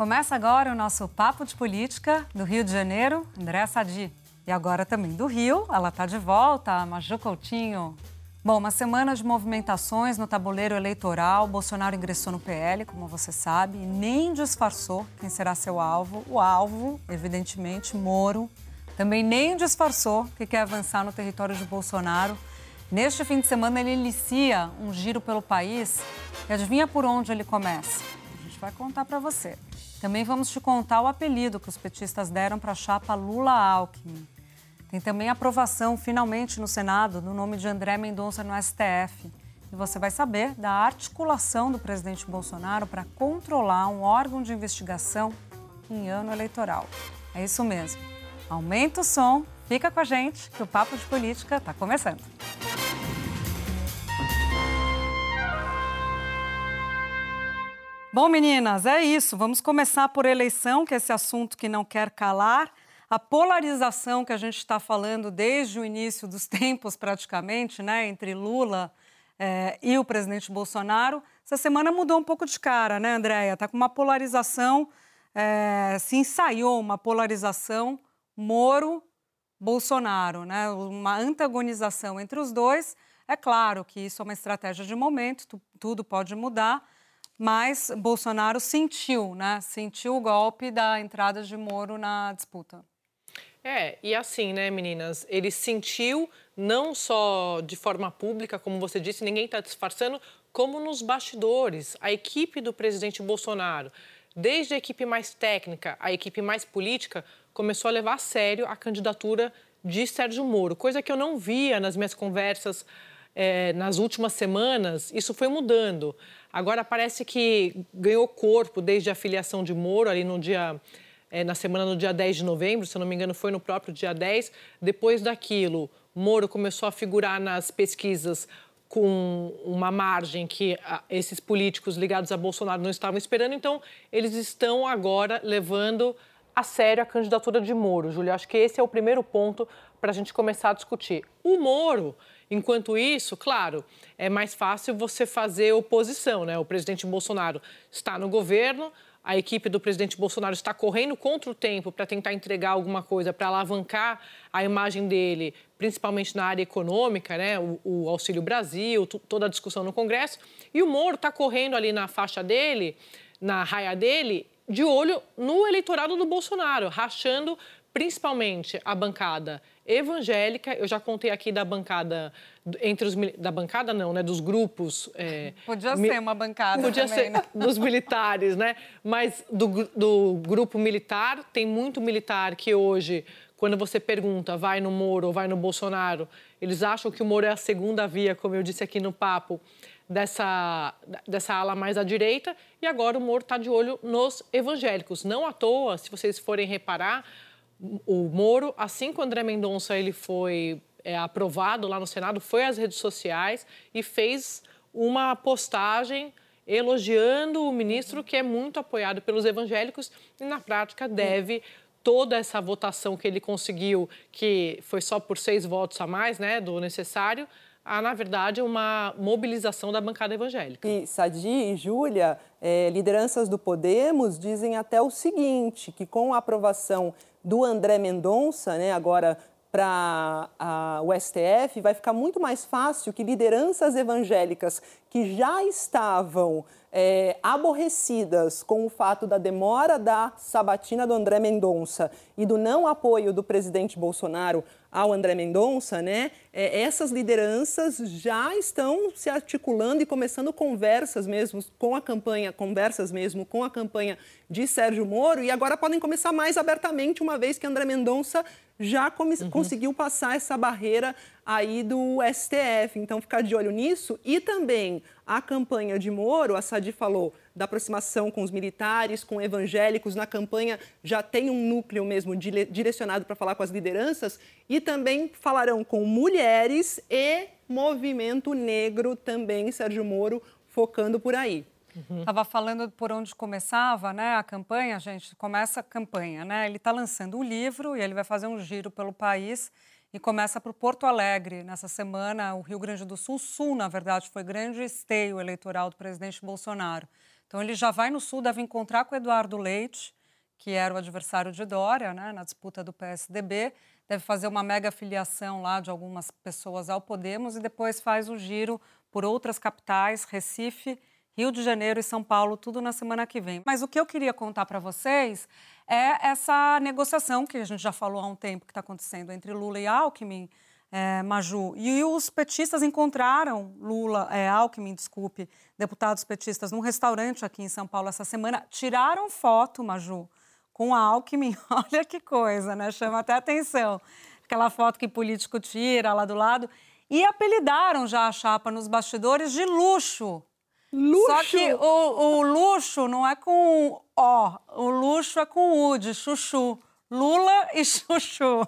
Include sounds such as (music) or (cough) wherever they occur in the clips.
Começa agora o nosso Papo de Política do Rio de Janeiro, André Sadi. E agora também do Rio, ela está de volta, a Maju Coutinho. Bom, uma semana de movimentações no tabuleiro eleitoral. Bolsonaro ingressou no PL, como você sabe, e nem disfarçou quem será seu alvo. O alvo, evidentemente, Moro. Também nem disfarçou que quer avançar no território de Bolsonaro. Neste fim de semana, ele inicia um giro pelo país. E adivinha por onde ele começa? A gente vai contar para você. Também vamos te contar o apelido que os petistas deram para a chapa Lula-Alckmin. Tem também aprovação, finalmente, no Senado, do nome de André Mendonça no STF. E você vai saber da articulação do presidente Bolsonaro para controlar um órgão de investigação em ano eleitoral. É isso mesmo. Aumenta o som, fica com a gente, que o Papo de Política está começando. Bom, meninas, é isso. Vamos começar por eleição, que é esse assunto que não quer calar. A polarização que a gente está falando desde o início dos (laughs) tempos, praticamente, né, entre Lula eh, e o presidente Bolsonaro, essa semana mudou um pouco de cara, né, Andréia? Está com uma polarização, eh, se ensaiou uma polarização Moro-Bolsonaro, né? uma antagonização entre os dois. É claro que isso é uma estratégia de momento, tu, tudo pode mudar mas Bolsonaro sentiu, né? Sentiu o golpe da entrada de Moro na disputa. É, e assim, né, meninas, ele sentiu não só de forma pública, como você disse, ninguém está disfarçando, como nos bastidores. A equipe do presidente Bolsonaro, desde a equipe mais técnica, a equipe mais política, começou a levar a sério a candidatura de Sérgio Moro, coisa que eu não via nas minhas conversas é, nas últimas semanas. Isso foi mudando. Agora parece que ganhou corpo desde a filiação de Moro, ali no dia. É, na semana no dia 10 de novembro, se eu não me engano, foi no próprio dia 10. Depois daquilo, Moro começou a figurar nas pesquisas com uma margem que esses políticos ligados a Bolsonaro não estavam esperando, então eles estão agora levando a sério a candidatura de Moro, Júlio. Acho que esse é o primeiro ponto para a gente começar a discutir. O Moro, Enquanto isso, claro, é mais fácil você fazer oposição, né? O presidente Bolsonaro está no governo, a equipe do presidente Bolsonaro está correndo contra o tempo para tentar entregar alguma coisa para alavancar a imagem dele, principalmente na área econômica, né? O, o Auxílio Brasil, toda a discussão no Congresso. E o Moro está correndo ali na faixa dele, na raia dele, de olho no eleitorado do Bolsonaro, rachando principalmente a bancada evangélica. Eu já contei aqui da bancada entre os da bancada não, né, dos grupos. É, podia ser uma bancada. Podia também, ser né? (laughs) dos militares, né? Mas do, do grupo militar tem muito militar que hoje quando você pergunta vai no Moro ou vai no Bolsonaro, eles acham que o Moro é a segunda via, como eu disse aqui no papo, dessa, dessa ala mais à direita. E agora o Moro está de olho nos evangélicos. Não à toa, se vocês forem reparar, o Moro, assim que o André Mendonça ele foi é, aprovado lá no Senado, foi às redes sociais e fez uma postagem elogiando o ministro, que é muito apoiado pelos evangélicos e, na prática, deve toda essa votação que ele conseguiu, que foi só por seis votos a mais né, do necessário, a, na verdade, uma mobilização da bancada evangélica. E Sadi e Júlia, é, lideranças do Podemos, dizem até o seguinte, que com a aprovação do André Mendonça, né, agora para o STF, vai ficar muito mais fácil que lideranças evangélicas que já estavam é, aborrecidas com o fato da demora da sabatina do André Mendonça e do não apoio do presidente Bolsonaro ao André Mendonça, né? É, essas lideranças já estão se articulando e começando conversas mesmo com a campanha, conversas mesmo com a campanha de Sérgio Moro e agora podem começar mais abertamente, uma vez que André Mendonça já uhum. conseguiu passar essa barreira aí do STF. Então, ficar de olho nisso. E também a campanha de Moro, a Sadi falou da aproximação com os militares, com evangélicos. Na campanha já tem um núcleo mesmo direcionado para falar com as lideranças. E também falarão com mulheres e movimento negro também, Sérgio Moro, focando por aí. Estava uhum. falando por onde começava né, a campanha, gente. Começa a campanha, né? Ele está lançando um livro e ele vai fazer um giro pelo país e começa por Porto Alegre nessa semana. O Rio Grande do Sul, Sul, na verdade, foi grande esteio eleitoral do presidente Bolsonaro. Então ele já vai no Sul, deve encontrar com Eduardo Leite, que era o adversário de Dória, né, na disputa do PSDB. Deve fazer uma mega filiação lá de algumas pessoas ao Podemos e depois faz o giro por outras capitais, Recife Rio de Janeiro e São Paulo, tudo na semana que vem. Mas o que eu queria contar para vocês é essa negociação que a gente já falou há um tempo que está acontecendo entre Lula e Alckmin, é, Maju. E os petistas encontraram Lula, é, Alckmin, desculpe, deputados petistas, num restaurante aqui em São Paulo essa semana. Tiraram foto, Maju, com Alckmin. (laughs) Olha que coisa, né? Chama até atenção. Aquela foto que político tira lá do lado. E apelidaram já a chapa nos bastidores de luxo. Luxo. Só que o, o luxo não é com O, o luxo é com U, de chuchu. Lula e (laughs) chuchu.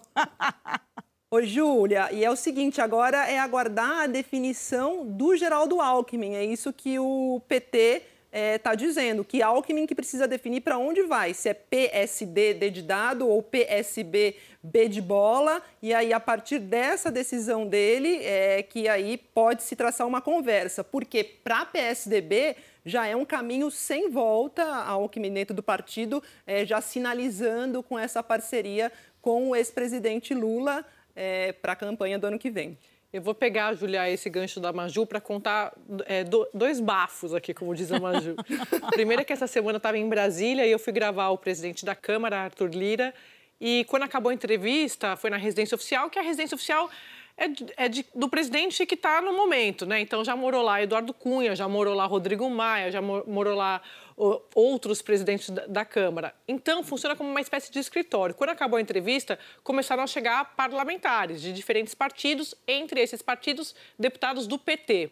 Ô, Júlia, e é o seguinte, agora é aguardar a definição do Geraldo Alckmin. É isso que o PT está é, tá dizendo, que Alckmin que precisa definir para onde vai, se é PSD, D de dado, ou PSB, B de bola, e aí a partir dessa decisão dele é que aí pode se traçar uma conversa, porque para PSDB já é um caminho sem volta, Alckmin dentro do partido é, já sinalizando com essa parceria com o ex-presidente Lula é, para a campanha do ano que vem. Eu vou pegar, Julia, esse gancho da Maju para contar é, do, dois bafos aqui, como diz a Maju. (laughs) Primeiro é que essa semana eu estava em Brasília e eu fui gravar o presidente da Câmara, Arthur Lira, e quando acabou a entrevista, foi na residência oficial, que a residência oficial é, é de, do presidente que está no momento, né? Então já morou lá Eduardo Cunha, já morou lá Rodrigo Maia, já morou lá outros presidentes da, da, Câmara. Então, funciona como uma espécie de escritório. Quando acabou a entrevista, começaram a chegar parlamentares de diferentes partidos, entre esses partidos, deputados do PT.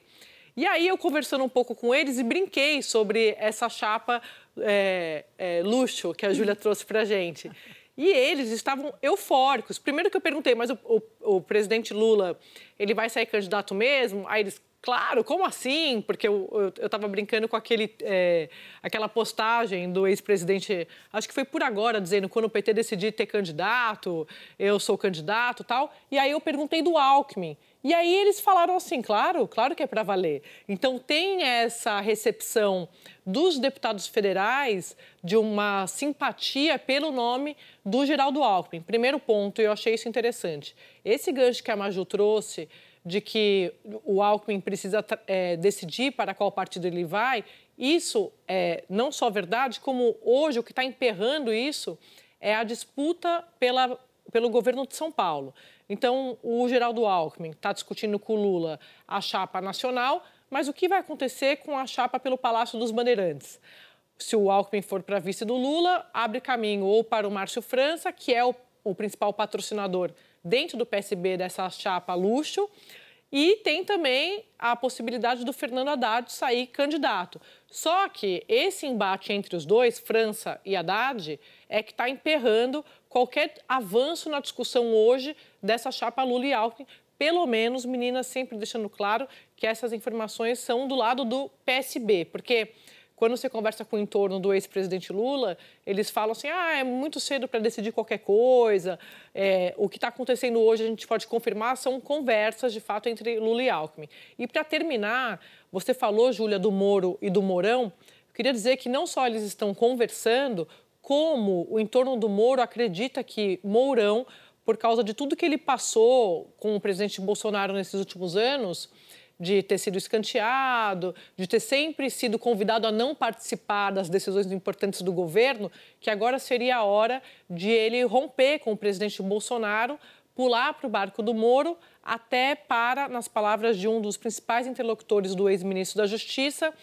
E aí, eu conversando um pouco com eles e brinquei sobre essa chapa é, é, luxo que a Júlia trouxe para a gente. E eles estavam eufóricos. Primeiro que eu perguntei, mas o, o, o presidente Lula, ele vai sair candidato mesmo? Aí eles, Claro, como assim? Porque eu estava brincando com aquele, é, aquela postagem do ex-presidente, acho que foi por agora, dizendo quando o PT decidir ter candidato, eu sou candidato tal. E aí eu perguntei do Alckmin. E aí eles falaram assim, claro, claro que é para valer. Então tem essa recepção dos deputados federais de uma simpatia pelo nome do Geraldo Alckmin. Primeiro ponto, eu achei isso interessante. Esse gancho que a Maju trouxe de que o Alckmin precisa é, decidir para qual partido ele vai, isso é não só verdade, como hoje o que está emperrando isso é a disputa pela, pelo governo de São Paulo. Então, o Geraldo Alckmin está discutindo com o Lula a chapa nacional, mas o que vai acontecer com a chapa pelo Palácio dos Bandeirantes? Se o Alckmin for para vice do Lula, abre caminho ou para o Márcio França, que é o, o principal patrocinador dentro do PSB dessa chapa luxo. E tem também a possibilidade do Fernando Haddad sair candidato. Só que esse embate entre os dois, França e Haddad, é que está emperrando qualquer avanço na discussão hoje dessa chapa Lula e Alckmin. Pelo menos, meninas, sempre deixando claro que essas informações são do lado do PSB, porque quando você conversa com o entorno do ex-presidente Lula, eles falam assim: ah, é muito cedo para decidir qualquer coisa. É, o que está acontecendo hoje, a gente pode confirmar, são conversas, de fato, entre Lula e Alckmin. E para terminar, você falou, Júlia, do Moro e do Mourão. Eu queria dizer que não só eles estão conversando, como o entorno do Moro acredita que Mourão, por causa de tudo que ele passou com o presidente Bolsonaro nesses últimos anos, de ter sido escanteado, de ter sempre sido convidado a não participar das decisões importantes do governo, que agora seria a hora de ele romper com o presidente Bolsonaro, pular para o barco do Moro, até para, nas palavras de um dos principais interlocutores do ex-ministro da Justiça,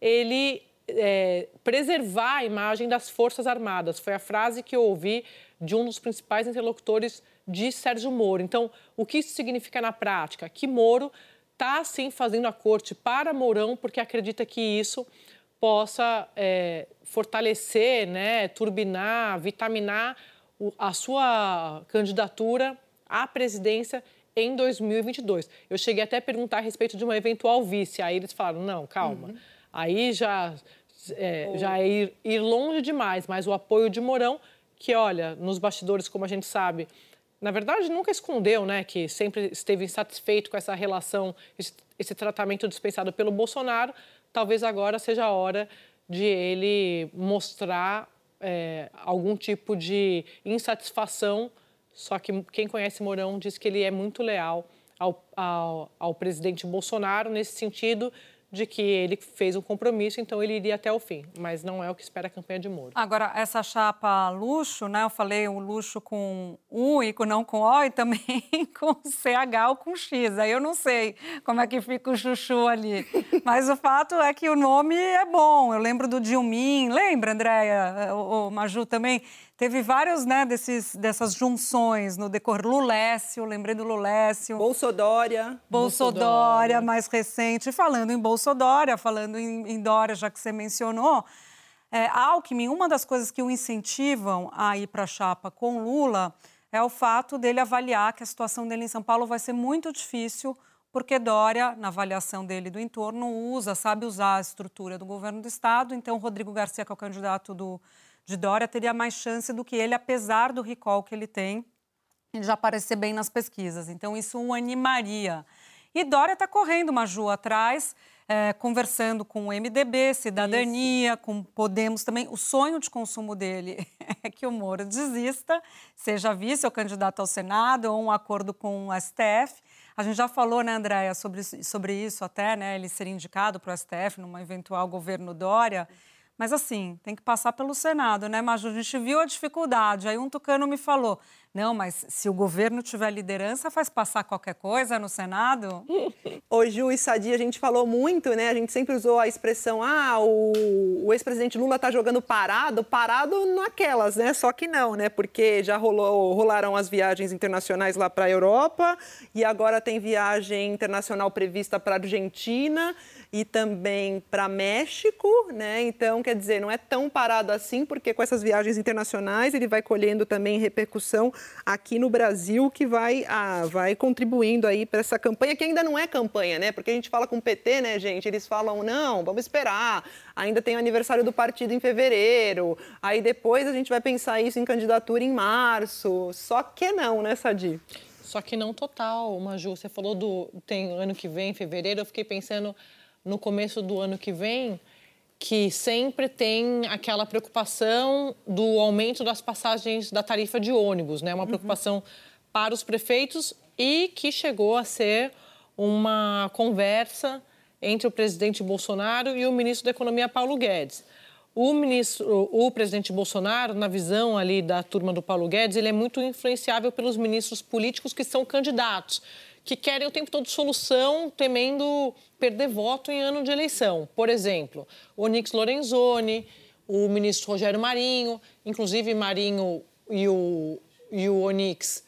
ele é, preservar a imagem das Forças Armadas. Foi a frase que eu ouvi de um dos principais interlocutores de Sérgio Moro. Então, o que isso significa na prática? Que Moro está, sim, fazendo a corte para Mourão, porque acredita que isso possa é, fortalecer, né, turbinar, vitaminar a sua candidatura à presidência em 2022. Eu cheguei até a perguntar a respeito de uma eventual vice. Aí eles falaram: não, calma. Uhum. Aí já é, já é ir, ir longe demais, mas o apoio de Mourão, que olha, nos bastidores, como a gente sabe, na verdade, nunca escondeu, né, que sempre esteve insatisfeito com essa relação, esse, esse, tratamento dispensado pelo Bolsonaro. Talvez agora seja a hora de ele mostrar é, algum tipo de insatisfação. Só que quem conhece Mourão diz que ele é muito leal ao, ao, ao presidente Bolsonaro nesse sentido de que ele fez um compromisso, então ele iria até o fim. Mas não é o que espera a campanha de Moro. Agora, essa chapa luxo, né? Eu falei o luxo com U e com, não com O e também (laughs) com CH ou com X. Aí eu não sei como é que fica o chuchu ali. Mas o fato é que o nome é bom. Eu lembro do Dilmin. Lembra, Andréia? O, o Maju também Teve vários, né, desses, dessas junções no decorrer. Lulécio, lembrei do Lulécio. Bolsodória. Bolsodória, mais recente. Falando em Bolsodória, falando em, em Dória, já que você mencionou, é, Alckmin, uma das coisas que o incentivam a ir para a chapa com Lula é o fato dele avaliar que a situação dele em São Paulo vai ser muito difícil, porque Dória, na avaliação dele do entorno, usa, sabe usar a estrutura do governo do Estado. Então, Rodrigo Garcia, que é o candidato do de Dória teria mais chance do que ele, apesar do recall que ele tem, de já aparecer bem nas pesquisas. Então, isso o animaria. E Dória está correndo uma Ju atrás, é, conversando com o MDB, Cidadania, isso. com Podemos também. O sonho de consumo dele (laughs) é que o Moro desista, seja vice ou candidato ao Senado, ou um acordo com o STF. A gente já falou, né, Andréia, sobre, sobre isso até, né, ele ser indicado para o STF numa eventual governo Dória. Mas assim, tem que passar pelo Senado, né, Maju? A gente viu a dificuldade. Aí um tucano me falou: não, mas se o governo tiver liderança, faz passar qualquer coisa no Senado? (laughs) Ô, Ju e Sadi, a gente falou muito, né? A gente sempre usou a expressão: ah, o, o ex-presidente Lula tá jogando parado, parado naquelas, né? Só que não, né? Porque já rolou, rolaram as viagens internacionais lá para a Europa e agora tem viagem internacional prevista para a Argentina e também para México, né? Então, quer dizer, não é tão parado assim, porque com essas viagens internacionais ele vai colhendo também repercussão aqui no Brasil, que vai, ah, vai contribuindo aí para essa campanha, que ainda não é campanha, né? Porque a gente fala com o PT, né, gente? Eles falam, não, vamos esperar, ainda tem o aniversário do partido em fevereiro, aí depois a gente vai pensar isso em candidatura em março. Só que não, né, Sadi? Só que não total, Maju. Você falou do tem ano que vem, fevereiro, eu fiquei pensando no começo do ano que vem, que sempre tem aquela preocupação do aumento das passagens da tarifa de ônibus, né? Uma uhum. preocupação para os prefeitos e que chegou a ser uma conversa entre o presidente Bolsonaro e o ministro da Economia Paulo Guedes. O ministro, o presidente Bolsonaro, na visão ali da turma do Paulo Guedes, ele é muito influenciável pelos ministros políticos que são candidatos que querem o tempo todo solução, temendo perder voto em ano de eleição. Por exemplo, Onix Lorenzoni, o ministro Rogério Marinho, inclusive Marinho e o, e o Onix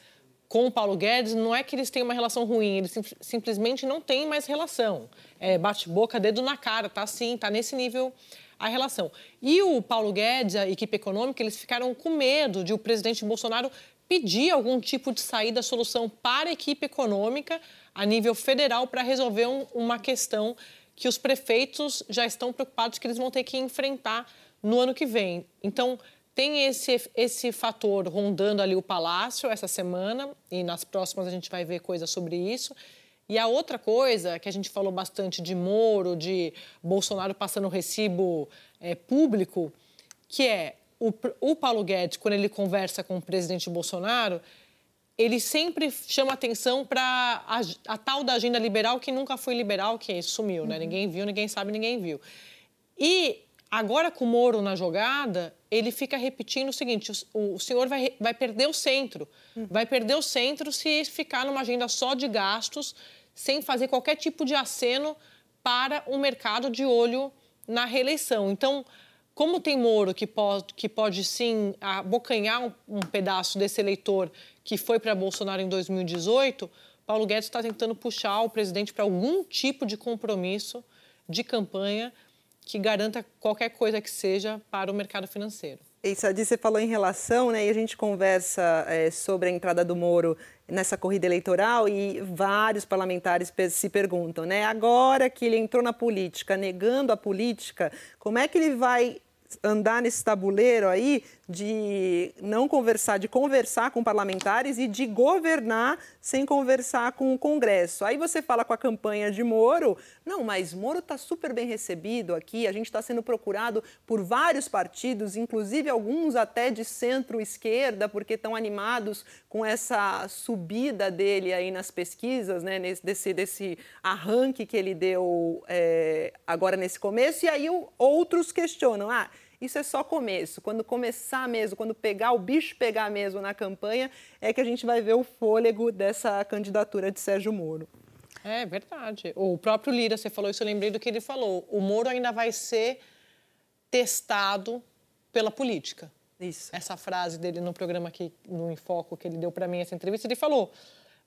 com o Paulo Guedes, não é que eles têm uma relação ruim, eles sim, simplesmente não têm mais relação. É, bate-boca, dedo na cara, tá assim, tá nesse nível a relação. E o Paulo Guedes, a equipe econômica, eles ficaram com medo de o presidente Bolsonaro pedir algum tipo de saída, solução para a equipe econômica a nível federal para resolver um, uma questão que os prefeitos já estão preocupados que eles vão ter que enfrentar no ano que vem. Então, tem esse, esse fator rondando ali o Palácio essa semana, e nas próximas a gente vai ver coisas sobre isso. E a outra coisa, que a gente falou bastante de Moro, de Bolsonaro passando recibo é, público, que é o, o Paulo Guedes, quando ele conversa com o presidente Bolsonaro, ele sempre chama atenção para a, a, tal da agenda liberal que nunca foi liberal, que sumiu, né? Uhum. Ninguém viu, ninguém sabe, ninguém viu. E agora com o Moro na jogada, ele fica repetindo o seguinte: o, o senhor vai, vai perder o centro. Uhum. Vai perder o centro se ficar numa agenda só de gastos, sem fazer qualquer tipo de aceno para o mercado de olho na reeleição. Então, como tem Moro que pode, que pode sim abocanhar um, um pedaço desse eleitor que foi para Bolsonaro em 2018, Paulo Guedes está tentando puxar o presidente para algum tipo de compromisso de campanha que garanta qualquer coisa que seja para o mercado financeiro. E Sadi, você falou em relação, né? E a gente conversa é, sobre a entrada do Moro nessa corrida eleitoral e vários parlamentares se perguntam, né? Agora que ele entrou na política, negando a política, como é que ele vai andar nesse tabuleiro aí de não conversar, de conversar com parlamentares e de governar sem conversar com o Congresso. Aí você fala com a campanha de Moro, não, mas Moro está super bem recebido aqui, a gente está sendo procurado por vários partidos, inclusive alguns até de centro-esquerda, porque estão animados com essa subida dele aí nas pesquisas, né, nesse, desse, desse arranque que ele deu é, agora nesse começo, e aí outros questionam, ah, isso é só começo. Quando começar mesmo, quando pegar o bicho pegar mesmo na campanha, é que a gente vai ver o fôlego dessa candidatura de Sérgio Moro. É verdade. O próprio Lira, você falou isso, eu lembrei do que ele falou. O Moro ainda vai ser testado pela política. Isso. Essa frase dele no programa aqui, no Enfoco, que ele deu para mim essa entrevista, ele falou: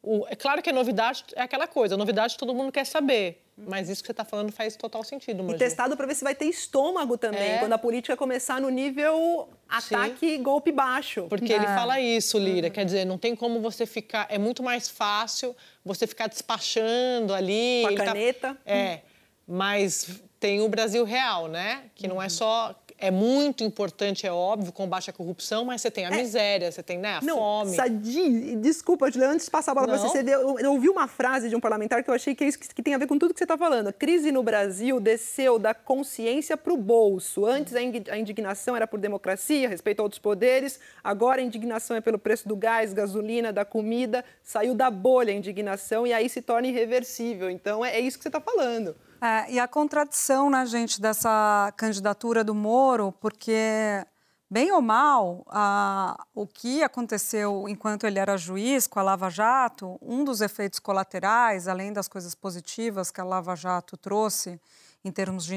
o, é claro que a novidade é aquela coisa, a novidade todo mundo quer saber. Mas isso que você está falando faz total sentido, Maju. E testado para ver se vai ter estômago também, é. quando a política começar no nível ataque Sim. golpe baixo. Porque ele fala isso, Lira. Quer dizer, não tem como você ficar. É muito mais fácil você ficar despachando ali. Com a tá caneta. Tá, é. Mas tem o Brasil real, né? Que não é só é muito importante, é óbvio, combate à corrupção, mas você tem a é. miséria, você tem né, a não, fome. Sadi, desculpa, Juliana, antes de passar a bola para você, você deu, eu, ouvi uma frase de um parlamentar que eu achei que é isso que, que tem a ver com tudo que você está falando. A crise no Brasil desceu da consciência para o bolso. Antes a indignação era por democracia, respeito a outros poderes, agora a indignação é pelo preço do gás, gasolina, da comida, saiu da bolha a indignação e aí se torna irreversível. Então é, é isso que você está falando. É, e a contradição, né, gente, dessa candidatura do Moro, porque, bem ou mal, a, o que aconteceu enquanto ele era juiz com a Lava Jato, um dos efeitos colaterais, além das coisas positivas que a Lava Jato trouxe, em termos de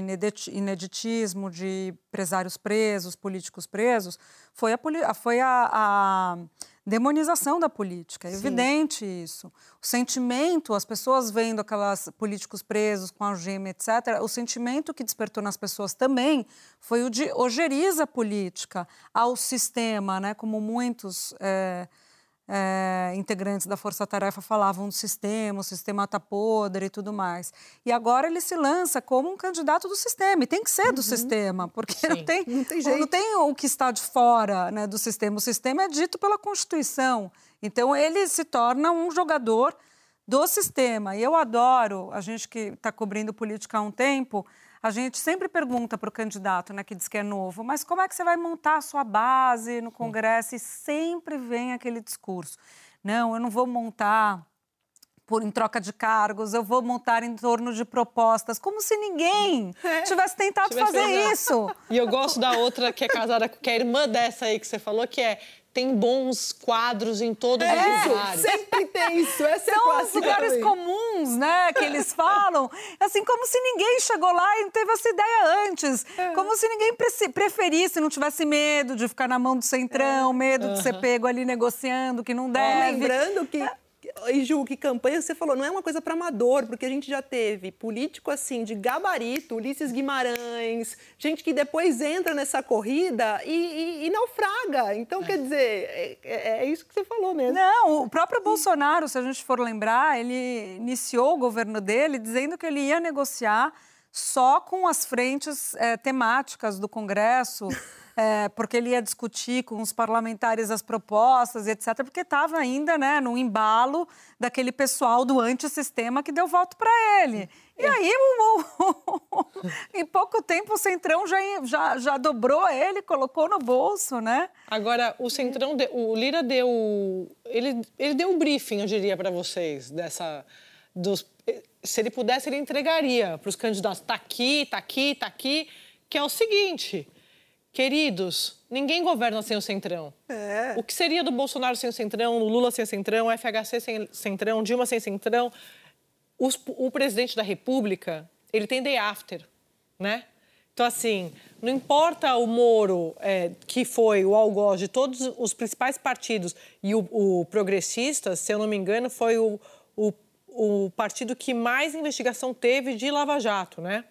ineditismo, de empresários presos, políticos presos, foi a, foi a, a demonização da política. É Sim. evidente isso. O sentimento, as pessoas vendo aquelas políticos presos com algema, etc., o sentimento que despertou nas pessoas também foi o de ojeriza política ao sistema, né? como muitos. É, é, integrantes da Força Tarefa falavam do sistema, o sistema está podre e tudo mais. E agora ele se lança como um candidato do sistema, e tem que ser do uhum. sistema, porque não tem, não tem, não tem, o que está de fora né, do sistema. O sistema é dito pela Constituição. Então ele se torna um jogador do sistema. E eu adoro, a gente que está cobrindo política há um tempo, a gente sempre pergunta para o candidato, né, que diz que é novo, mas como é que você vai montar a sua base no Congresso? E sempre vem aquele discurso. Não, eu não vou montar por em troca de cargos, eu vou montar em torno de propostas, como se ninguém é. tivesse tentado tivesse fazer isso. E eu gosto da outra que é casada com a irmã dessa aí que você falou, que é tem bons quadros em todos é, os lugares. Sempre tem isso. Essa São é os lugares também. comuns, né, que eles falam. Assim, como se ninguém chegou lá e não teve essa ideia antes. É. Como se ninguém preferisse, não tivesse medo de ficar na mão do centrão, é. medo de ser pego ali negociando, que não deve. Lembrando que e Ju, que campanha você falou, não é uma coisa para amador, porque a gente já teve político assim de gabarito, Ulisses Guimarães, gente que depois entra nessa corrida e, e, e naufraga. Então, é. quer dizer, é, é, é, isso que você falou mesmo. Não, o próprio Bolsonaro, se a gente for lembrar, ele iniciou o governo dele dizendo que ele ia negociar só com as frentes é, temáticas do Congresso. (laughs) é, porque ele ia discutir com os parlamentares as propostas, etc., porque estava ainda né, no embalo daquele pessoal do antissistema que deu voto para ele. E aí, o, o, em pouco tempo, o Centrão já, já, já dobrou ele, colocou no bolso, né? Agora, o Centrão, o Lira deu. Ele, ele deu um briefing, eu diria, para vocês, dessa. Dos, se ele pudesse, ele entregaria para os candidatos: está aqui, está aqui, está aqui, que é o seguinte: Queridos, ninguém governa sem o Centrão. É. O que seria do Bolsonaro sem o Centrão, Lula sem o Centrão, FHC sem Centrão, Dilma sem Centrão? Os, o presidente da República, ele tem day after, né? Então, assim, não importa o Moro, é, que foi o algoz de todos os principais partidos, e o, o Progressistas, se eu não me engano, foi o, o, o partido que mais investigação teve de Lava Jato, né?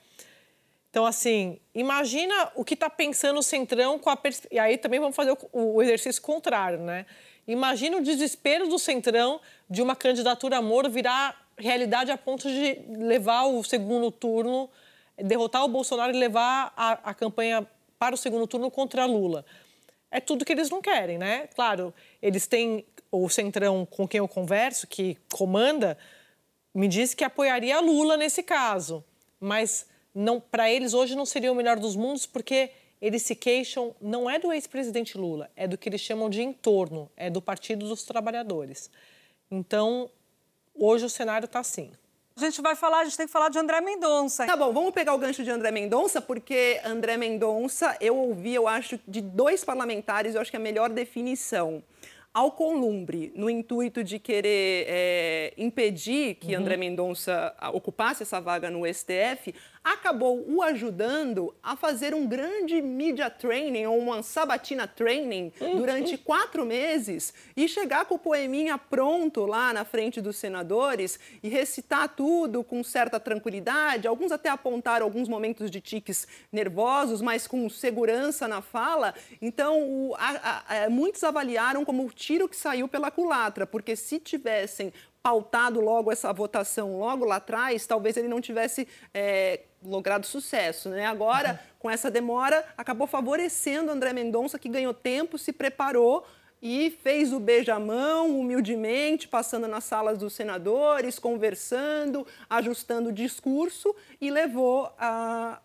Então, assim, imagina o que está pensando o Centrão com a... Pers... E aí também vamos fazer o, exercício contrário, né? Imagina o desespero do Centrão de uma candidatura Moro virar realidade a ponto de levar o segundo turno derrotar o Bolsonaro e levar a, a campanha para o segundo turno contra Lula. É tudo que eles não querem, né? Claro, eles têm o Centrão com quem eu converso, que comanda, me disse que apoiaria Lula nesse caso, mas não para eles hoje não seria o melhor dos mundos porque eles se queixam não é do ex-presidente Lula, é do que eles chamam de entorno, é do Partido dos Trabalhadores. Então, hoje o cenário está assim. A gente vai falar, a gente tem que falar de André Mendonça. Tá bom, vamos pegar o gancho de André Mendonça, porque André Mendonça, eu ouvi, eu acho, de dois parlamentares, eu acho que é a melhor definição. Alcolumbre, no intuito de querer é, impedir que uhum. André Mendonça ocupasse essa vaga no STF, acabou o ajudando a fazer um grande media training ou uma sabatina training uhum. durante quatro meses e chegar com o poeminha pronto lá na frente dos senadores e recitar tudo com certa tranquilidade. Alguns até apontaram alguns momentos de tiques nervosos, mas com segurança na fala. Então, o, a, a, muitos avaliaram como o tiro que saiu pela culatra, porque se tivessem pautado logo essa votação logo lá atrás, talvez ele não tivesse é, logrado sucesso. Né? Agora, uhum. com essa demora, acabou favorecendo André Mendonça, que ganhou tempo, se preparou e fez o beijamão humildemente, passando nas salas dos senadores, conversando, ajustando o discurso e levou a,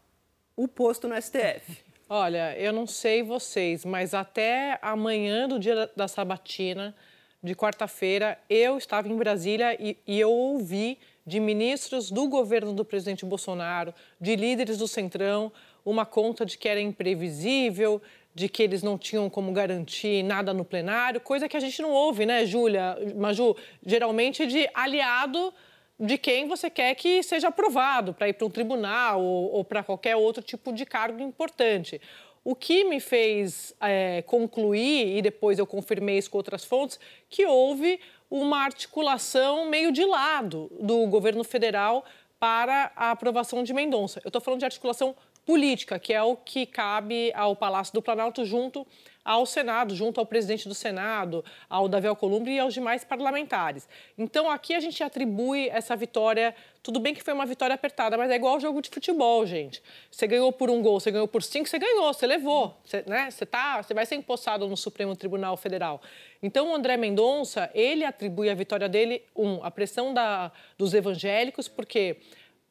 o posto no STF. Olha, eu não sei vocês, mas até amanhã do dia da sabatina, de quarta-feira, eu estava em Brasília e, e, eu ouvi de ministros do governo do presidente Bolsonaro, de líderes do Centrão, uma conta de que era imprevisível, de que eles não tinham como garantir nada no plenário, coisa que a gente não ouve, né, Júlia, Maju? Geralmente de aliado de quem você quer que seja aprovado para ir para um tribunal ou, ou para qualquer outro tipo de cargo importante. O que me fez é, concluir, e depois eu confirmei isso com outras fontes, que houve uma articulação meio de lado do governo federal para a aprovação de Mendonça. Eu estou falando de articulação política, que é o que cabe ao Palácio do Planalto junto ao Senado, junto ao presidente do Senado, ao Davi Alcolumbre e aos demais parlamentares. Então, aqui a gente atribui essa vitória. Tudo bem que foi uma vitória apertada, mas é igual ao jogo de futebol, gente. Você ganhou por um gol, você ganhou por cinco, você ganhou, você levou. Você, né? você, tá, você vai ser empossado no Supremo Tribunal Federal. Então, o André Mendonça, ele atribui a vitória dele, um, a pressão da, dos evangélicos, porque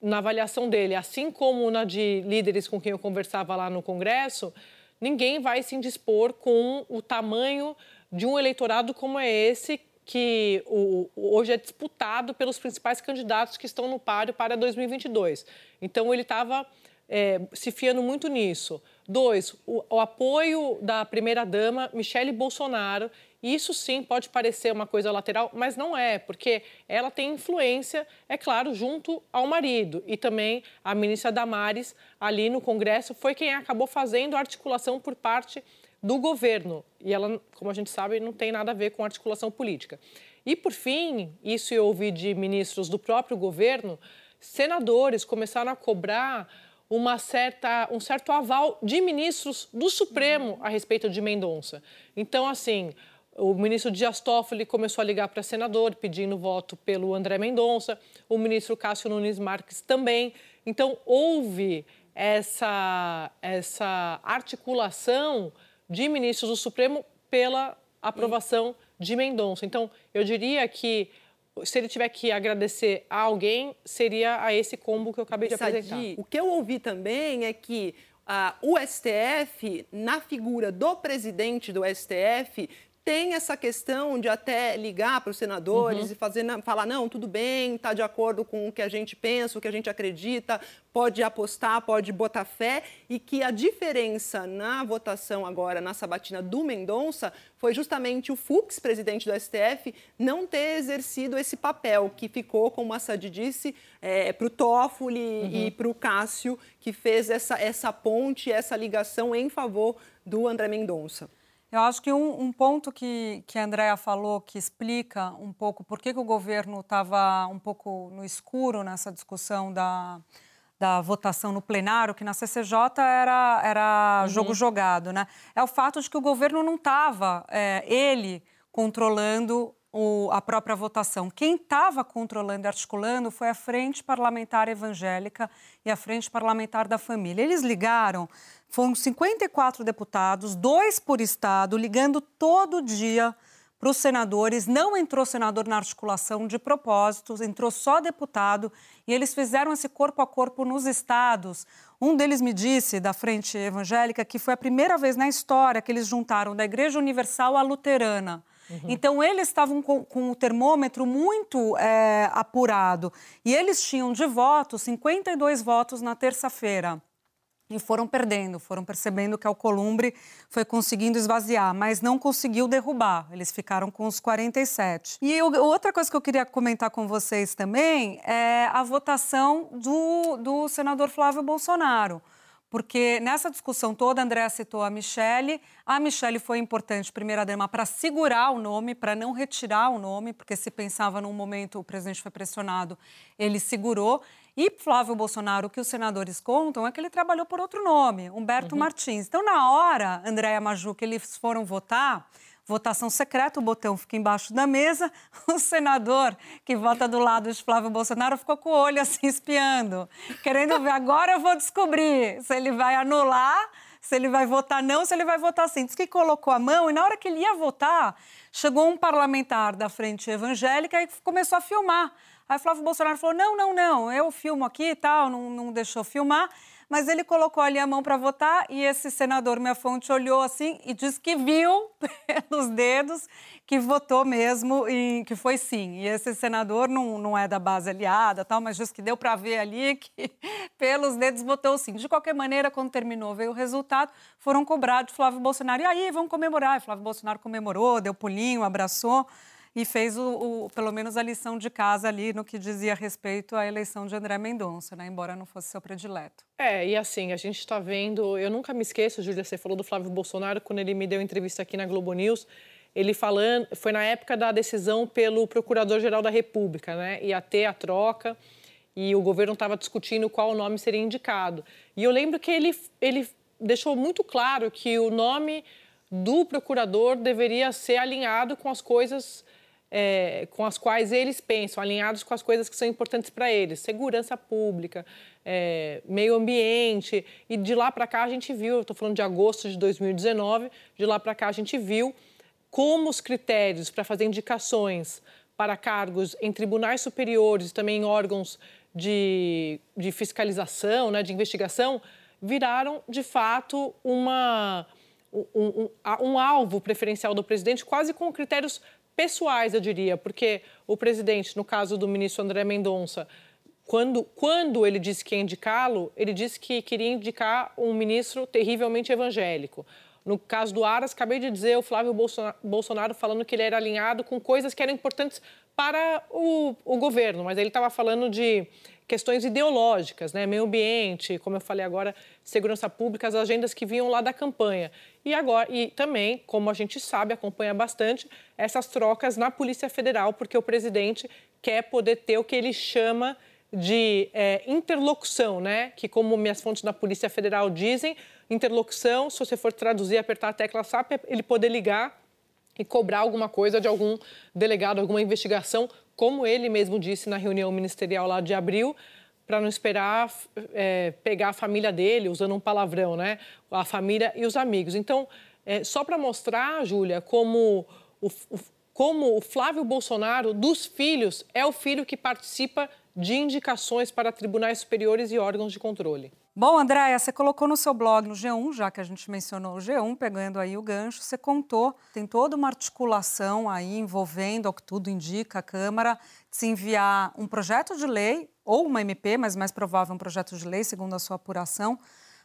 na avaliação dele, assim como na de líderes com quem eu conversava lá no Congresso, ninguém vai se indispor com o tamanho de um eleitorado como é esse que hoje é disputado pelos principais candidatos que estão no páreo para 2022. Então, ele estava é, se fiando muito nisso. Dois, o, o apoio da primeira-dama, Michele Bolsonaro, isso sim pode parecer uma coisa lateral, mas não é, porque ela tem influência, é claro, junto ao marido. E também a ministra Damares, ali no Congresso, foi quem acabou fazendo a articulação por parte do governo. E ela, como a gente sabe, não tem nada a ver com articulação política. E, por fim, isso eu ouvi de ministros do próprio governo, senadores começaram a cobrar uma certa, um certo aval de ministros do Supremo a respeito de Mendonça. Então, assim, o ministro Dias Toffoli começou a ligar para senador pedindo voto pelo André Mendonça, o ministro Cássio Nunes Marques também. Então, houve essa, essa articulação de ministros do Supremo pela aprovação de Mendonça. Então, eu diria que se ele tiver que agradecer a alguém, seria a esse combo que eu acabei de Sadi, apresentar. O que eu ouvi também é que uh, o STF, na figura do presidente do STF, tem essa questão de até ligar para os senadores uhum. e fazer, falar, não, tudo bem, está de acordo com o que a gente pensa, o que a gente acredita, pode apostar, pode botar fé, e que a diferença na votação agora, na sabatina do Mendonça, foi justamente o Fux, presidente do STF, não ter exercido esse papel, que ficou, como a Sadi disse, é, para o Toffoli uhum. e para o Cássio, que fez essa, essa ponte, essa ligação em favor do André Mendonça. Eu acho que um, um, ponto que, que a Andrea falou que explica um pouco por que, que o governo estava um pouco no escuro nessa discussão da, da votação no plenário, que na CCJ era, era uhum. jogo jogado, né? É o fato de que o governo não estava, é, ele, controlando o, a própria votação. Quem estava controlando e articulando foi a Frente Parlamentar Evangélica e a Frente Parlamentar da Família. Eles ligaram, foram 54 deputados, dois por estado, ligando todo dia para os senadores. Não entrou senador na articulação de propósitos, entrou só deputado e eles fizeram esse corpo a corpo nos estados. Um deles me disse, da Frente Evangélica, que foi a primeira vez na história que eles juntaram da Igreja Universal à Luterana. Uhum. Então, eles estavam com, com, o termômetro muito é, apurado. E eles tinham de votos 52 votos na terça-feira. E foram perdendo, foram percebendo que a Alcolumbre foi conseguindo esvaziar, mas não conseguiu derrubar. Eles ficaram com os 47. E eu, outra coisa que eu queria comentar com vocês também é a votação do, do senador Flávio Bolsonaro porque nessa discussão toda, a Andréa citou a Michelle. A Michelle foi importante, primeira-dama, para segurar o nome, para não retirar o nome, porque se pensava num momento o presidente foi pressionado, ele segurou. E Flávio Bolsonaro, o que os senadores contam é que ele trabalhou por outro nome, Humberto uhum. Martins. Então, na hora, Andréa Maju, que eles foram votar, votação secreta, o botão fica embaixo da mesa. (laughs) O senador que vota do lado de Flávio Bolsonaro ficou com o olho assim espiando, querendo ver. Agora eu vou descobrir se ele vai anular, se ele vai votar não, se ele vai votar sim. Diz que colocou a mão e na hora que ele ia votar, chegou um parlamentar da frente evangélica e começou a filmar. Aí Flávio Bolsonaro falou: não, não, não, eu filmo aqui e tal, não, não deixou filmar mas ele colocou ali a mão para votar e esse senador, minha fonte, olhou assim e disse que viu (laughs) pelos dedos que votou mesmo e que foi sim. E esse senador não, não é da base aliada, tal, mas disse que deu para ver ali (laughs) que pelos dedos votou sim. De qualquer maneira, quando terminou, veio o resultado, foram cobrados Flávio Bolsonaro. E aí, vamos comemorar. E Flávio Bolsonaro comemorou, deu pulinho, abraçou e fez o, o, pelo menos a lição de casa ali no que dizia respeito à eleição de André Mendonça, né? embora não fosse seu predileto. É, e assim, a gente está vendo, eu nunca me esqueço, Júlia, você falou do Flávio Bolsonaro, quando ele me deu entrevista aqui na Globo News, ele falando, foi na época da decisão pelo Procurador-Geral da República, né? Ia ter a troca e o governo estava discutindo qual nome seria indicado. E eu lembro que ele, ele deixou muito claro que o nome do procurador deveria ser alinhado com as coisas é, com as quais eles pensam, alinhados com as coisas que são importantes para eles, segurança pública, é, meio ambiente. E de lá para cá a gente viu, estou falando de agosto de 2019, de lá para cá a gente viu como os critérios para fazer indicações para cargos em tribunais superiores, também em órgãos de, de fiscalização, né, de investigação, viraram de fato uma, um, um, um alvo preferencial do presidente, quase com critérios pessoais, eu diria, porque o presidente, no caso do ministro André Mendonça, quando, quando ele disse que ia indicá-lo, ele disse que queria indicar um ministro terrivelmente evangélico. No caso do Aras, acabei de dizer o Flávio Bolsonaro falando que ele era alinhado com coisas que eram importantes para o, o governo, mas ele estava falando de questões ideológicas, né? meio ambiente, como eu falei agora, segurança pública, as agendas que vinham lá da campanha. E agora e também, como a gente sabe, acompanha bastante essas trocas na Polícia Federal, porque o presidente quer poder ter o que ele chama de é, interlocução, né? Que como minhas fontes da Polícia Federal dizem, interlocução, se você for traduzir, apertar a tecla SAP, é ele poder ligar e cobrar alguma coisa de algum delegado, alguma investigação como ele mesmo disse na reunião ministerial lá de abril, para não esperar é, pegar a família dele, usando um palavrão, né? A família e os amigos. Então, é, só para mostrar, Júlia, como o, como o Flávio Bolsonaro, dos filhos, é o filho que participa de indicações para tribunais superiores e órgãos de controle. Bom, Andréia, você colocou no seu blog, no G1, já que a gente mencionou o G1, pegando aí o gancho, você contou, tem toda uma articulação aí envolvendo, ao que tudo indica, a Câmara, de se enviar um projeto de lei, ou uma MP, mas mais provável um projeto de lei, segundo a sua apuração,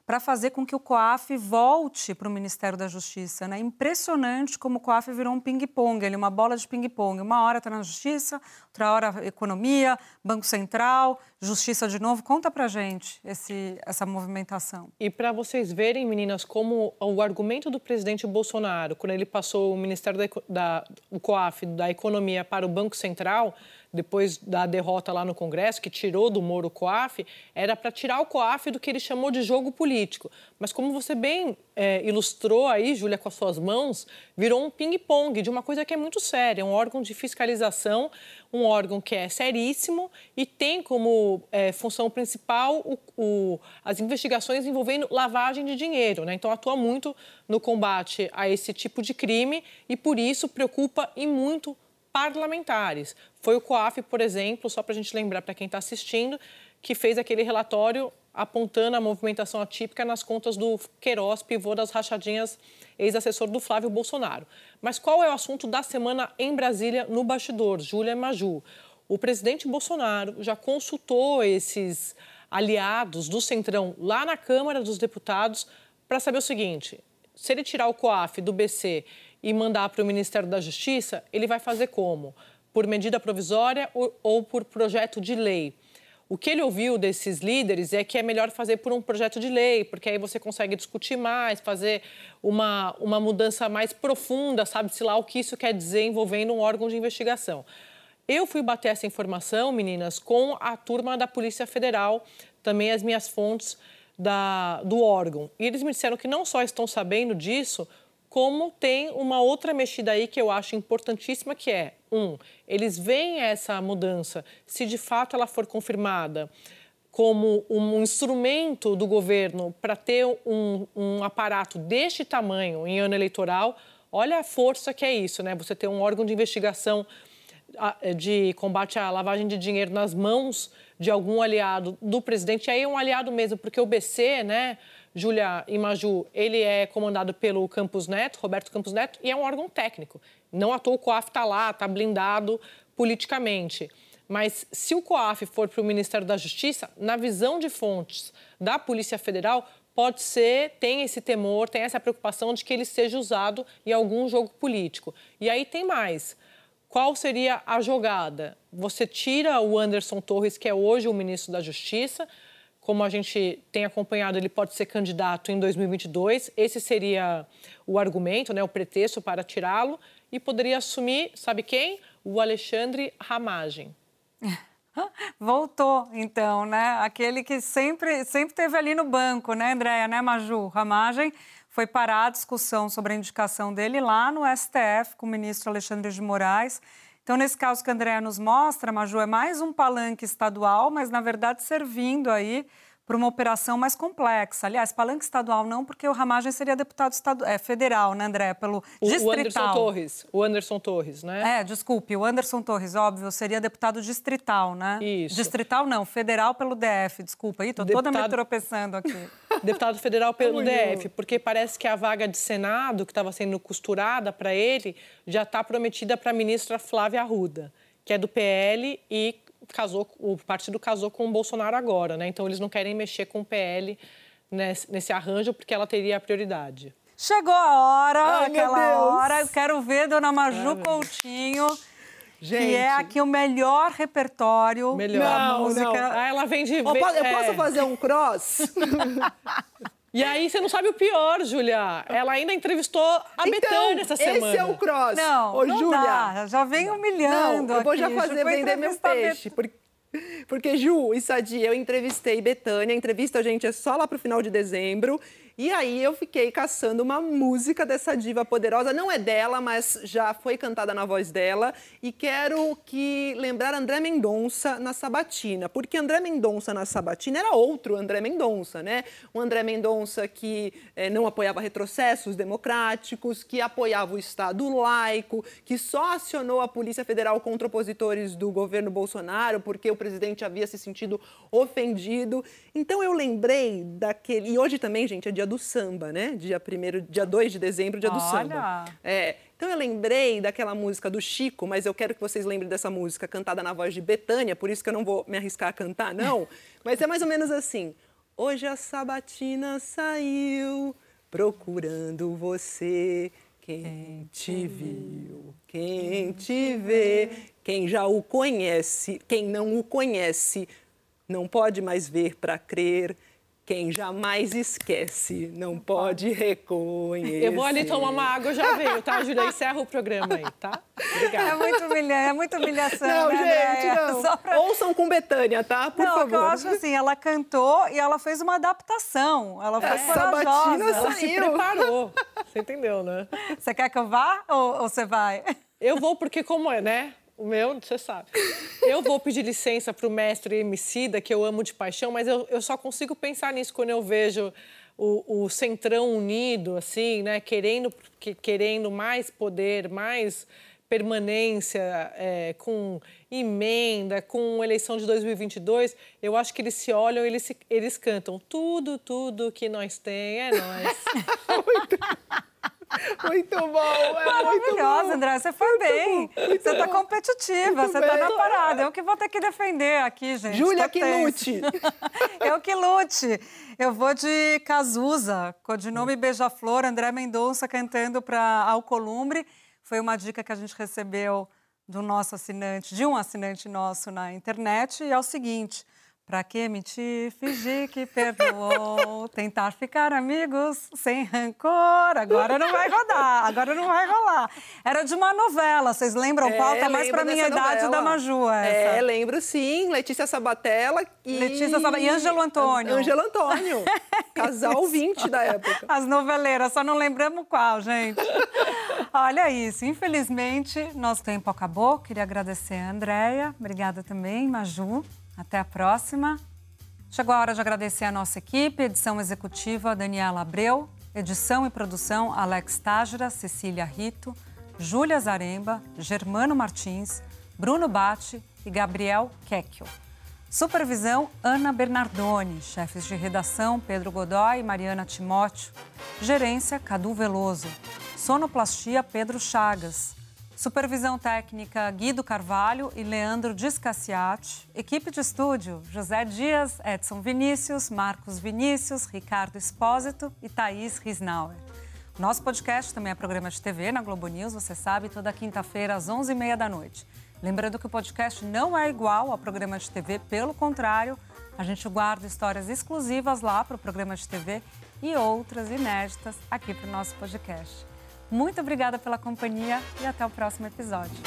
para fazer com que o COAF volte para o Ministério da Justiça. É né? impressionante como o COAF virou um ping-pong, ele uma bola de ping-pong. Uma hora está na Justiça, outra hora Economia, Banco Central, Justiça de novo. Conta para gente esse, essa movimentação. E para vocês verem, meninas, como o argumento do presidente Bolsonaro, quando ele passou o Ministério da, da o COAF da Economia para o Banco Central, depois da derrota lá no Congresso, que tirou do Moro o COAF, era para tirar o COAF do que ele chamou de jogo político. Mas como você bem é, ilustrou aí, Júlia, com as suas mãos, virou um ping-pong de uma coisa que é muito séria, um órgão de fiscalização, um órgão que é seríssimo e tem como é, função principal o, o, as investigações envolvendo lavagem de dinheiro. Né? Então, atua muito no combate a esse tipo de crime e, por isso, preocupa e muito parlamentares. Foi o COAF, por exemplo, só para a gente lembrar para quem está assistindo, que fez aquele relatório apontando a movimentação atípica nas contas do Queiroz, pivô das rachadinhas, ex-assessor do Flávio Bolsonaro. Mas qual é o assunto da semana em Brasília no bastidor? Júlia Maju. O presidente Bolsonaro já consultou esses aliados do Centrão lá na Câmara dos Deputados para saber o seguinte: se ele tirar o COAF do BC e mandar para o Ministério da Justiça, ele vai fazer como? Por medida provisória ou, ou por projeto de lei? O que ele ouviu desses líderes é que é melhor fazer por um projeto de lei, porque aí você consegue discutir mais, fazer uma, uma mudança mais profunda, sabe-se lá o que isso quer dizer envolvendo um órgão de investigação. Eu fui bater essa informação, meninas, com a turma da Polícia Federal, também as minhas fontes da, do órgão. E eles me disseram que não só estão sabendo disso, como tem uma outra mexida aí que eu acho importantíssima, que é, um, eles veem essa mudança, se de fato ela for confirmada, como um instrumento do governo para ter um, um, aparato deste tamanho em ano eleitoral, olha a força que é isso, né? Você ter um órgão de investigação de combate à lavagem de dinheiro nas mãos de algum aliado do presidente, e aí é um aliado mesmo, porque o BC, né, Júlia Imaju, ele é comandado pelo Campos Neto, Roberto Campos Neto, e é um órgão técnico. Não à toa o COAF está lá, está blindado politicamente. Mas se o COAF for para o Ministério da Justiça, na visão de fontes da Polícia Federal, pode ser, tem esse temor, tem essa preocupação de que ele seja usado em algum jogo político. E aí tem mais. Qual seria a jogada? Você tira o Anderson Torres, que é hoje o ministro da Justiça, como a gente tem acompanhado, ele pode ser candidato em 2022. Esse seria o argumento, né, o pretexto para tirá-lo. E poderia assumir, sabe quem? O Alexandre Ramagem. (laughs) Voltou, então, né? Aquele que sempre, sempre teve ali no banco, né, Andréia, né, Maju? Ramagem foi parar a discussão sobre a indicação dele lá no STF com o ministro Alexandre de Moraes. Então, nesse caso que a Andrea nos mostra, Maju, é mais um palanque estadual, mas, na verdade, servindo aí para uma operação mais complexa. Aliás, palanque estadual não, porque o Ramagem seria deputado estadual, é, federal, né, André? Pelo o, distrital. O Anderson Torres. O Anderson Torres, né? É, desculpe, o Anderson Torres, óbvio, seria deputado distrital, né? Isso. Distrital não, federal pelo DF, desculpa. Ih, tô deputado... toda me tropeçando aqui. Deputado federal pelo DF, porque parece que a vaga de Senado, que estava sendo costurada para ele, já está prometida para a ministra Flávia Arruda, que é do PL e casou, o partido casou com o Bolsonaro agora, né? Então eles não querem mexer com o PL nesse, nesse arranjo porque ela teria a prioridade. Chegou a hora, Ai, aquela hora. Eu quero ver Dona Maju Ai, Coutinho. Gente. Que é aqui o melhor repertório melhor. da música. Não. Ah, ela vem de. Eu posso é. fazer um cross? (laughs) E aí você não sabe o pior, Júlia. Ela ainda entrevistou a então, Betânia essa semana. Esse é o cross. Não, Ô, não Júlia. Dá. Já vem humilhando. Não, eu vou aqui. já fazer vender meu peixe. Porque, porque, Ju e Sadi, eu entrevistei Betânia. A entrevista, gente, é só lá pro final de dezembro. E aí eu fiquei caçando uma música dessa diva poderosa. Não é dela, mas já foi cantada na voz dela. E quero que lembrar André Mendonça na Sabatina, porque André Mendonça na Sabatina era outro André Mendonça, né? Um André Mendonça que eh, não apoiava retrocessos democráticos, que apoiava o Estado laico, que só acionou a Polícia Federal contra opositores do governo Bolsonaro porque o presidente havia se sentido ofendido. Então eu lembrei daquele. E hoje também, gente, é dia do samba, né? Dia, primeiro, dia 2 de dezembro, dia do Olha. samba. É. Então eu lembrei daquela música do Chico, mas eu quero que vocês lembrem dessa música cantada na voz de Betânia, por isso que eu não vou me arriscar a cantar, não. (laughs) Mas é mais ou menos assim. Hoje a sabatina saiu procurando você. Quem te viu, quem te vê, quem já o conhece, quem não o conhece, não pode mais ver para crer. Quem jamais esquece, não pode reconhecer. Eu vou ali tomar uma água, eu já venho, tá, Júlia? Encerra o programa aí, tá? Obrigada. É muito humilhante, é muita humilhação, Não, né, gente, Andréia? não. Só pra- Ouçam com Betânia, tá? Por não, favor. eu acho assim, ela cantou e ela fez uma adaptação. Ela foi É, corajosa. Sabatina Ela se saiu. preparou. Você entendeu, né? Você quer que eu vá ou, ou você vai? Eu vou porque como é, né? O meu, você sabe. Eu vou pedir licença para o mestre Emicida, que eu amo de paixão, mas eu, eu só consigo pensar nisso quando eu vejo o, o Centrão unido, assim, né? Querendo, que- querendo mais poder, mais permanência, é, com emenda, com eleição de 2022. Eu acho que eles se olham e eles, se- eles cantam tudo, tudo que nós tem é nós. (laughs) (laughs) (laughs) Muito bom, é muito Maravilhosa, bom. André. Você foi bem. você tá competitiva, Muito você tá bem. na parada. Eu que vou ter que defender aqui, gente. Júlia que lute. (laughs) Eu que lute. Eu vou de Cazuza, codinome Beija-Flor, André Mendonça cantando para Alcolumbre. Foi uma dica que a gente recebeu do nosso assinante, de um assinante nosso na internet, e é o seguinte: Pra que mentir, fingir que perdoou, (laughs) tentar ficar amigos sem rancor. Agora não vai rodar, agora não vai rolar. Era de uma novela, vocês lembram qual? Tá mais pra minha idade novela. da Maju, essa. É, lembro sim. Letícia Sabatella e... Letícia Saba- e Ângelo Antônio. Ângelo Antônio. (laughs) Casal 20 da época. As noveleiras, só não lembramos qual, gente. (laughs) Olha isso, infelizmente, nosso tempo acabou. Queria agradecer a Andréia, obrigada também, Maju. Até a próxima. Chegou a hora de agradecer a nossa equipe, edição executiva Daniela Abreu, edição e produção Alex Tágira, Cecília Rito, Júlia Zaremba, Germano Martins, Bruno Batti e Gabriel Kekio. Supervisão Ana Bernardoni, chefes de redação Pedro Godoy e Mariana Timóteo, gerência Cadu Veloso, sonoplastia Pedro Chagas, supervisão técnica Guido Carvalho e Leandro Discassiati, equipe de estúdio José Dias, Edson Vinícius, Marcos Vinícius, Ricardo Espósito e Thaís Risnauer. Nosso podcast também é programa de TV na Globo News, você sabe, toda quinta-feira às 11h30 da noite. Lembrando que o podcast não é igual ao programa de TV, pelo contrário, a gente guarda histórias exclusivas lá para o programa de TV e outras inéditas aqui para o nosso podcast. Muito obrigada pela companhia e até o próximo episódio.